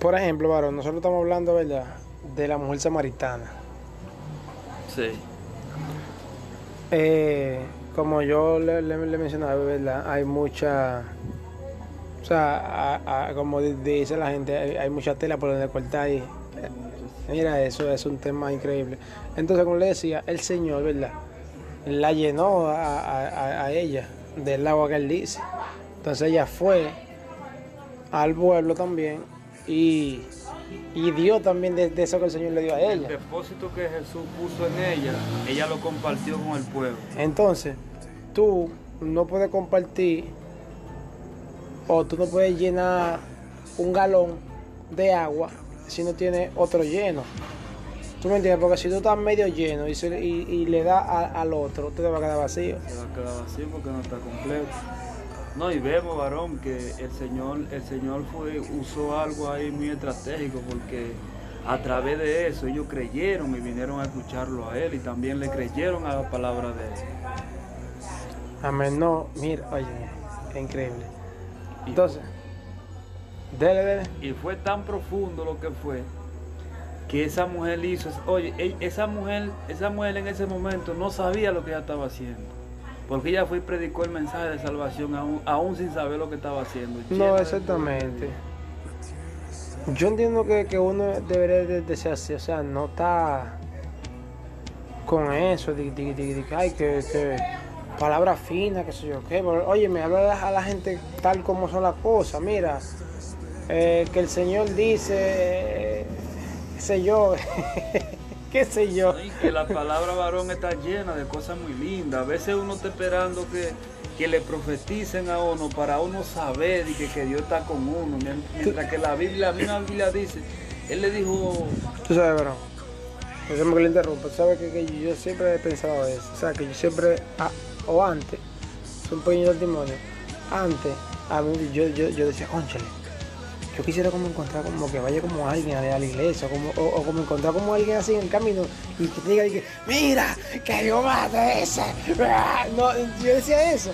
Por ejemplo, varón, nosotros estamos hablando, ¿verdad? De la mujer samaritana. Sí. Eh, como yo le, le, le mencionaba, ¿verdad? Hay mucha. O sea, a- a- como di- dice la gente, hay, hay mucha tela por donde cortar ahí. Mira, eso es un tema increíble. Entonces, como le decía, el Señor, ¿verdad? La llenó a- a ella del agua que él dice. Entonces ella fue al pueblo también y, y dio también de, de eso que el Señor le dio a El ella. depósito que Jesús puso en ella, ella lo compartió con el pueblo. Entonces, tú no puedes compartir o tú no puedes llenar un galón de agua si no tienes otro lleno. ¿Tú me entiendes? Porque si tú estás medio lleno y, se- y- y le das al otro, te va a quedar vacío. Se va a quedar vacío porque no está completo. No, y vemos, varón, que el Señor, el Señor fue, usó algo ahí muy estratégico porque a través de eso ellos creyeron y vinieron a escucharlo a él y también le creyeron a la palabra de él. Amén. No, mira, oye, es increíble. Y- Entonces, dele, dele. Y fue tan profundo lo que fue que esa mujer hizo, oye, e- esa mujer, esa mujer en ese momento no sabía lo que ella estaba haciendo. Porque ella fue y predicó el mensaje de salvación aún, aún sin saber lo que estaba haciendo. No, exactamente. Yo entiendo que, que uno debería de, de ser así, o sea, no está con eso, de, de, de- ay, que, que palabra fina, que sé yo qué. pero, Oye, me habla a la gente tal como son las cosas, mira, eh, que el Señor dice, qué sé yo, qué sé yo. que la palabra varón está llena de cosas muy lindas. A veces uno está esperando que, que le profeticen a uno para uno saber y que, que Dios está con uno. Mien- Mientras que la Biblia, la misma Biblia dice, Él le dijo, Tú sabes. Perdóname que le interrumpa. Tú sabes que, que yo siempre he pensado eso. O sea, que yo siempre, o antes, es un pequeño testimonio. Antes, a mí, yo, yo, yo decía, conchale, yo quisiera como encontrar como que vaya como alguien a la iglesia, como, o, o como encontrar como alguien así en el camino y que te diga, y que, mira, que yo mate ese. No, yo decía eso.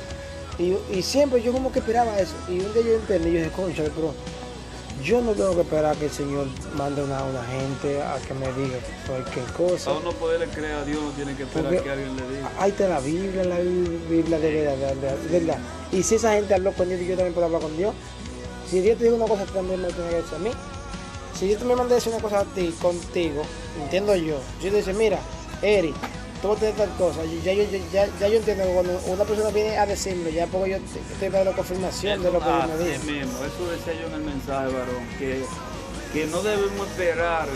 Y, y siempre yo como que esperaba eso. Y un día yo entendí, yo dije, conchale, pero yo no tengo que esperar que el Señor mande una, una gente a que me diga cualquier cosa. a uno poderle creer a Dios no tiene que esperar Porque- que alguien le diga. Ahí está la Biblia, la Biblia de verdad, de verdad, de verdad. Y si esa gente habló con Dios, yo también puedo hablar con Dios. Si Dios te dijo una cosa, también me lo tienes que decir a mí. Si Dios te me manda a decir una cosa a ti, contigo, entiendo yo. Si te dice, mira, Eri, tú vas a tener tal cosa. yo- Ya, yo, ya, ya, ya yo entiendo que cuando una persona viene a decirme, ya porque yo estoy para la confirmación de lo que Dios me dice. mismo, eso decía yo en el mensaje, varón, que, que no debemos esperar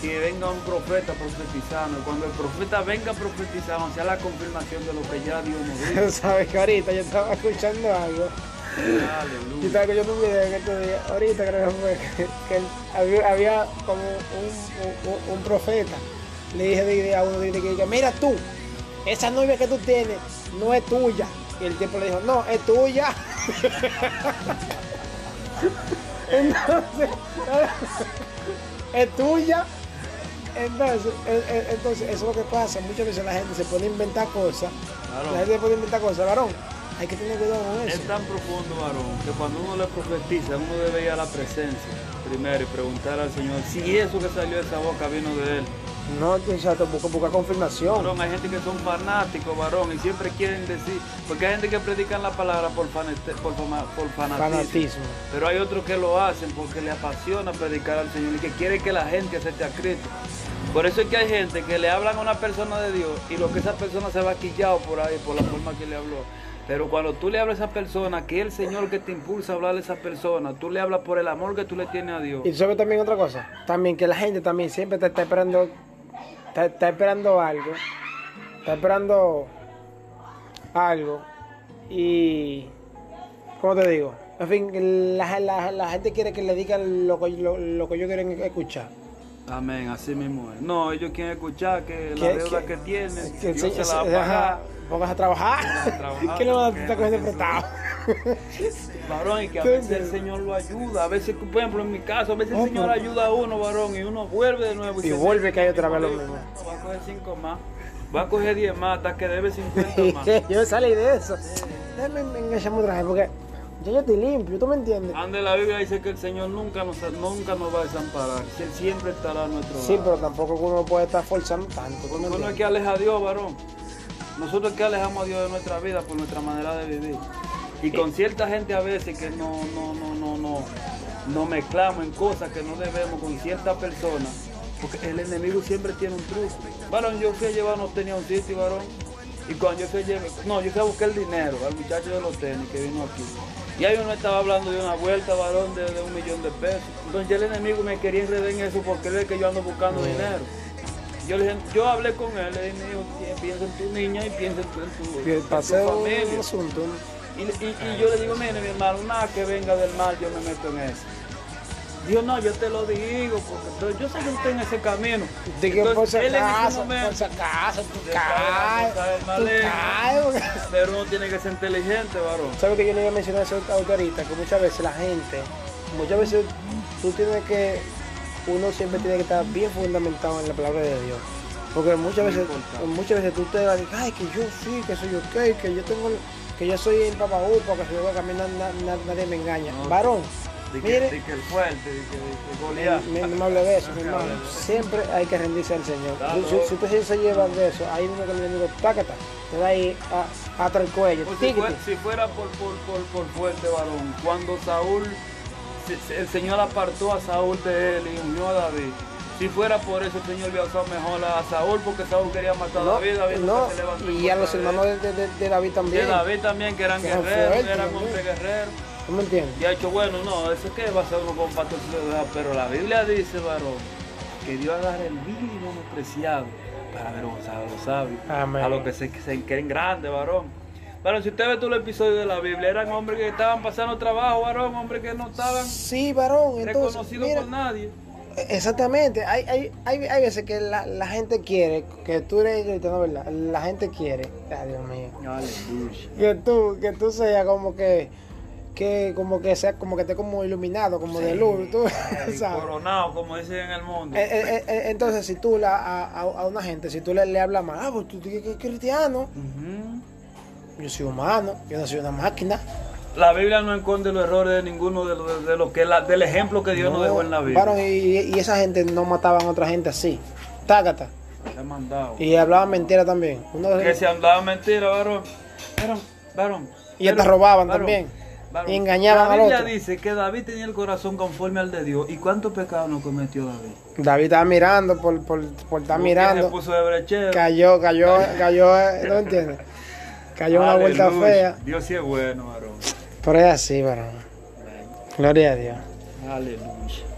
que venga un profeta profetizando. Cuando el profeta venga profetizando, sea la confirmación de lo que ya Dios nos dijo. Sabes que ahorita yo estaba escuchando algo. Yo escuchando un video en estos días, ahorita creo que fue, que, que había, había como un, un- un profeta. Le dije de- a uno de que mira tú, esa novia que tú tienes no es tuya. Y el tiempo le dijo, no, es tuya. Entonces, es tuya. Entonces, e- e- entonces, eso es lo que pasa. Muchas veces la gente se pone a inventar cosas. Claro. La gente se pone a inventar cosas. Varón, hay que tener cuidado con eso. Es tan profundo, varón, que cuando uno le profetiza, uno debe ir a la presencia primero y preguntar al Señor si eso que salió de esa boca vino de Él. No, exacto, busca, busca confirmación. Varón, hay gente que son fanáticos, varón, y siempre quieren decir, porque hay gente que predican la palabra por, fanate- por, fama- por fanatismo. Fanatismo. Pero hay otros que lo hacen porque le apasiona predicar al Señor y que quiere que la gente acepte a Cristo. Por eso es que hay gente que le hablan a una persona de Dios y lo que esa persona se va quillado por ahí, por la forma que le habló. Pero cuando tú le hablas a esa persona, que es el Señor que te impulsa a hablarle a esa persona, tú le hablas por el amor que tú le tienes a Dios. Y sabes también otra cosa, también que la gente también siempre te está esperando, está, está esperando algo, está esperando algo y, ¿cómo te digo? En fin, la, la- la gente quiere que le digan lo que, lo, lo que ellos quieren escuchar. Amén, así mismo es. No, ellos quieren escuchar que la deuda que- que, tienen, Que Dios se- la va a ajá, pagar. Pongas a trabajar. A trabajar, ¿Qué le van a estar cogiendo prestado? Varón, y que a ¿Tú veces el? Señor lo ayuda. A veces, por ejemplo, en mi caso, a veces Oh, el Señor pero- ayuda a uno, varón, y uno vuelve de nuevo. Y se vuelve mete que hay otra vez lo mismo. Va a coger cinco más. Va a coger 10 más hasta que debe 50 más. yo salí de eso. Déjame engancharme otra vez porque Ya yo estoy limpio, ¿tú me entiendes? Ande la Biblia dice que el Señor nunca nos, nunca nos va a desamparar, que Él siempre estará a nuestro lado. Sí, pero tampoco uno puede estar forzando tanto. ¿tú me Porque uno es que aleja a Dios, varón. Nosotros es que alejamos a Dios de nuestra vida por nuestra manera de vivir. Y con cierta gente a veces que no, no, no, no, no, no mezclamos en cosas que no debemos con cierta persona. Porque el enemigo siempre tiene un truco. Varón, yo fui a llevar, no tenía un sitio, varón. Y cuando yo fui a llevar, no, yo fui a buscar el dinero al muchacho de los tenis que vino aquí. Y ahí uno estaba hablando de una vuelta, varón, de, de un millón de pesos. Entonces ya el enemigo me quería enredar en eso porque él ve que yo ando buscando dinero. Yo, le yo hablé con él, le dije, "Mijo, pi- piensa en tu niña y piensa en tu, en tu- en tu familia. asunto. Y, y- y yo le digo, mire mi hermano, nada que venga del mal, yo me meto en eso. Dios no, yo te lo digo, porque entonces yo sé que usted en ese camino. De que por si acaso, por si acaso, tú caes, tú Pero uno tiene que ser inteligente, varón. ¿Sabes que yo le iba a mencionar eso ahorita? Que muchas veces la gente, muchas veces tú tienes que, uno siempre tiene que estar bien fundamentado en la palabra de Dios. Porque muchas veces, muchas veces tú te vas a decir, ay, que yo sí, que soy ok, que yo tengo, que yo soy el papá upa, que soy que a mí na- na- na- nadie me engaña. No. Varón, De que, mire, de que el fuerte, de que, de que me hable de eso, mi hermano. Siempre hay que rendirse al Señor. Claro. Si, si usted se lleva de eso, ahí mismo que el enemigo, tácata, te da ahí a- hasta el cuello. Pues si, tiquiti. fue- si fuera por, por, por, por fuerte varón, cuando Saúl, el Señor apartó a Saúl de él y unió a David. Si fuera por eso, el Señor había usado mejor a Saúl porque Saúl quería matar a No, David. David no, se levantó y a los hermanos de, de- de- de David De también. David también, que eran Que eran guerreros, fuertes eran también. hombres guerreros. ¿Tú me entiendes? Y ha dicho, bueno, no, eso que va a ser uno con pero la Biblia dice, varón, que Dios agarra el mínimo preciado para avergonzar a los sabios, Amén. a los que se, que se creen grandes, varón. Pero si usted ve todo el episodio de la Biblia, eran hombres que estaban pasando trabajo, varón, hombres que no estaban Sí, varón. Entonces, reconocidos mira, por nadie. exactamente. Hay, hay, hay, hay veces que la, la gente quiere, que tú eres cristiano, ¿verdad? La gente quiere, ay Dios mío, Aleluya. que tú, que tú seas como que, que como que sea, como que estés como iluminado, como de luz, tú, ¿sabes? Coronado, como dicen en el mundo. Eh, eh, eh, entonces, si tú la, a, a, a una gente, si tú le, le hablas mal, ah, pues tú dices que es cristiano, Ujú. Yo soy humano, yo no soy una máquina. La Biblia no esconde los errores de ninguno de los de lo que la- del ejemplo que Dios nos dejó en la Biblia. y, y esa gente no mataban a otra gente así, tácata. Se mandado. Y hablaban mentira también. Uno de- Que se andaba mentira, varón. Varón, varón. Y hasta robaban varón, también. varón. Y engañaban La al Biblia otro. dice que David tenía el corazón conforme al de Dios. ¿Y cuántos pecados no cometió David? David estaba mirando por, por, por estar Porque Se mirando. puso de brechero. Cayó, cayó, cayó, ¿no entiendes? Cayó una vuelta fea. Dios sí es bueno, varón. Pero es así, varón. Gloria a Dios. Aleluya.